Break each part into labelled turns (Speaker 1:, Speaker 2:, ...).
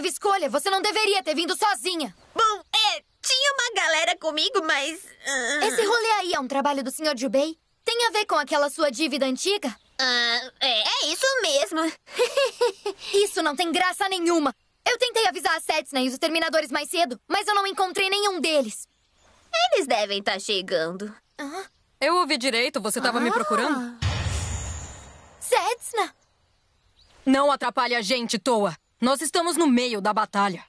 Speaker 1: teve escolha. Você não deveria ter vindo sozinha.
Speaker 2: Bom, é, tinha uma galera comigo, mas. ah,
Speaker 1: Esse rolê aí é um trabalho do Sr. Jubei? Tem a ver com aquela sua dívida antiga?
Speaker 2: ah, é, é isso mesmo.
Speaker 1: Isso não tem graça nenhuma. Eu tentei avisar a Setsna e os Exterminadores mais cedo, mas eu não encontrei nenhum deles.
Speaker 2: Eles devem estar chegando.
Speaker 3: Eu ouvi direito, você estava me procurando?
Speaker 1: Setsna!
Speaker 3: Não atrapalhe a gente, Toa. Nós estamos no meio da batalha.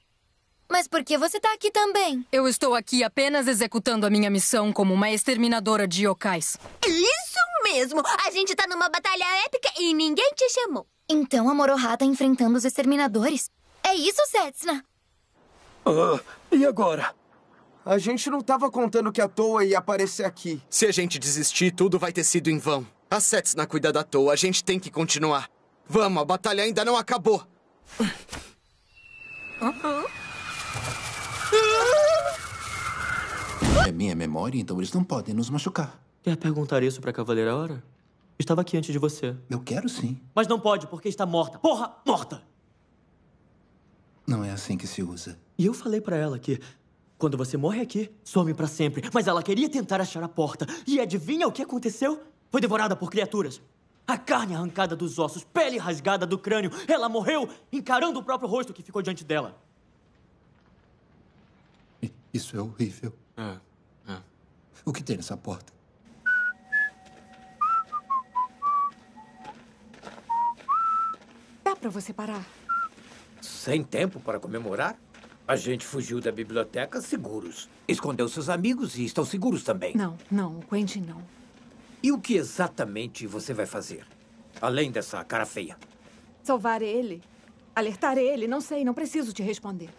Speaker 1: Mas por que você tá aqui também?
Speaker 3: Eu estou aqui apenas executando a minha missão como uma exterminadora de yokais.
Speaker 2: Isso mesmo! A gente tá numa batalha épica e ninguém te chamou.
Speaker 1: Então a Moroha tá enfrentando os Exterminadores? É isso, Setsna?
Speaker 4: Ah, e agora? A gente não tava contando que a toa ia aparecer aqui.
Speaker 5: Se a gente desistir, tudo vai ter sido em vão. A Setsna cuida da toa, a gente tem que continuar. Vamos, a batalha ainda não acabou.
Speaker 6: É minha memória, então eles não podem nos machucar.
Speaker 7: Quer perguntar isso pra Cavaleira Hora? Estava aqui antes de você.
Speaker 6: Eu quero sim.
Speaker 7: Mas não pode, porque está morta. Porra, morta!
Speaker 6: Não é assim que se usa.
Speaker 7: E eu falei pra ela que quando você morre aqui, some pra sempre. Mas ela queria tentar achar a porta. E adivinha o que aconteceu? Foi devorada por criaturas. A carne arrancada dos ossos, pele rasgada do crânio. Ela morreu encarando o próprio rosto que ficou diante dela.
Speaker 6: Isso é horrível.
Speaker 5: É, é.
Speaker 6: O que tem nessa porta?
Speaker 8: Dá pra você parar?
Speaker 9: Sem tempo para comemorar? A gente fugiu da biblioteca seguros. Escondeu seus amigos e estão seguros também.
Speaker 8: Não, não, o Quentin não.
Speaker 9: E o que exatamente você vai fazer? Além dessa cara feia.
Speaker 8: Salvar ele? Alertar ele? Não sei, não preciso te responder.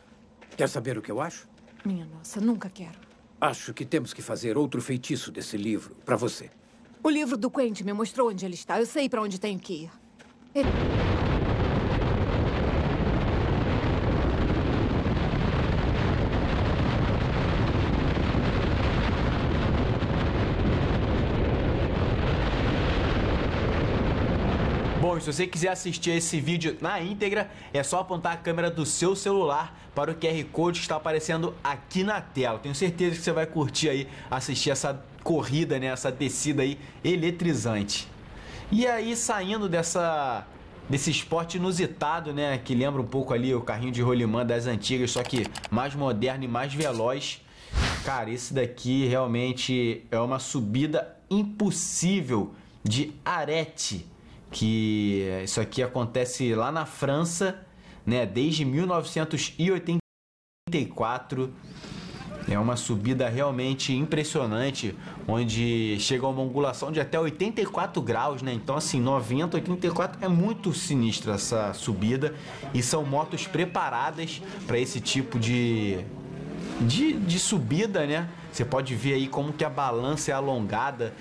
Speaker 9: Quer saber o que eu acho?
Speaker 8: Minha nossa, nunca quero.
Speaker 9: Acho que temos que fazer outro feitiço desse livro para você.
Speaker 8: O livro do Quentin me mostrou onde ele está. Eu sei pra onde tenho que ir. Ele...
Speaker 10: Bom, se você quiser assistir esse vídeo na íntegra, é só apontar a câmera do seu celular para o QR Code que está aparecendo aqui na tela. Tenho certeza que você vai curtir aí assistir essa corrida, né, essa descida aí eletrizante. E aí saindo dessa desse esporte inusitado, né, que lembra um pouco ali o carrinho de rolimã das antigas, só que mais moderno e mais veloz. Cara, esse daqui realmente é uma subida impossível de arete, que isso aqui acontece lá na França, né, desde 1984. É uma subida realmente impressionante, onde chega uma angulação de até 84 graus, né? Então, assim, 90, 84 é muito sinistra essa subida. E são motos preparadas para esse tipo de, de, de subida, né? Você pode ver aí como que a balança é alongada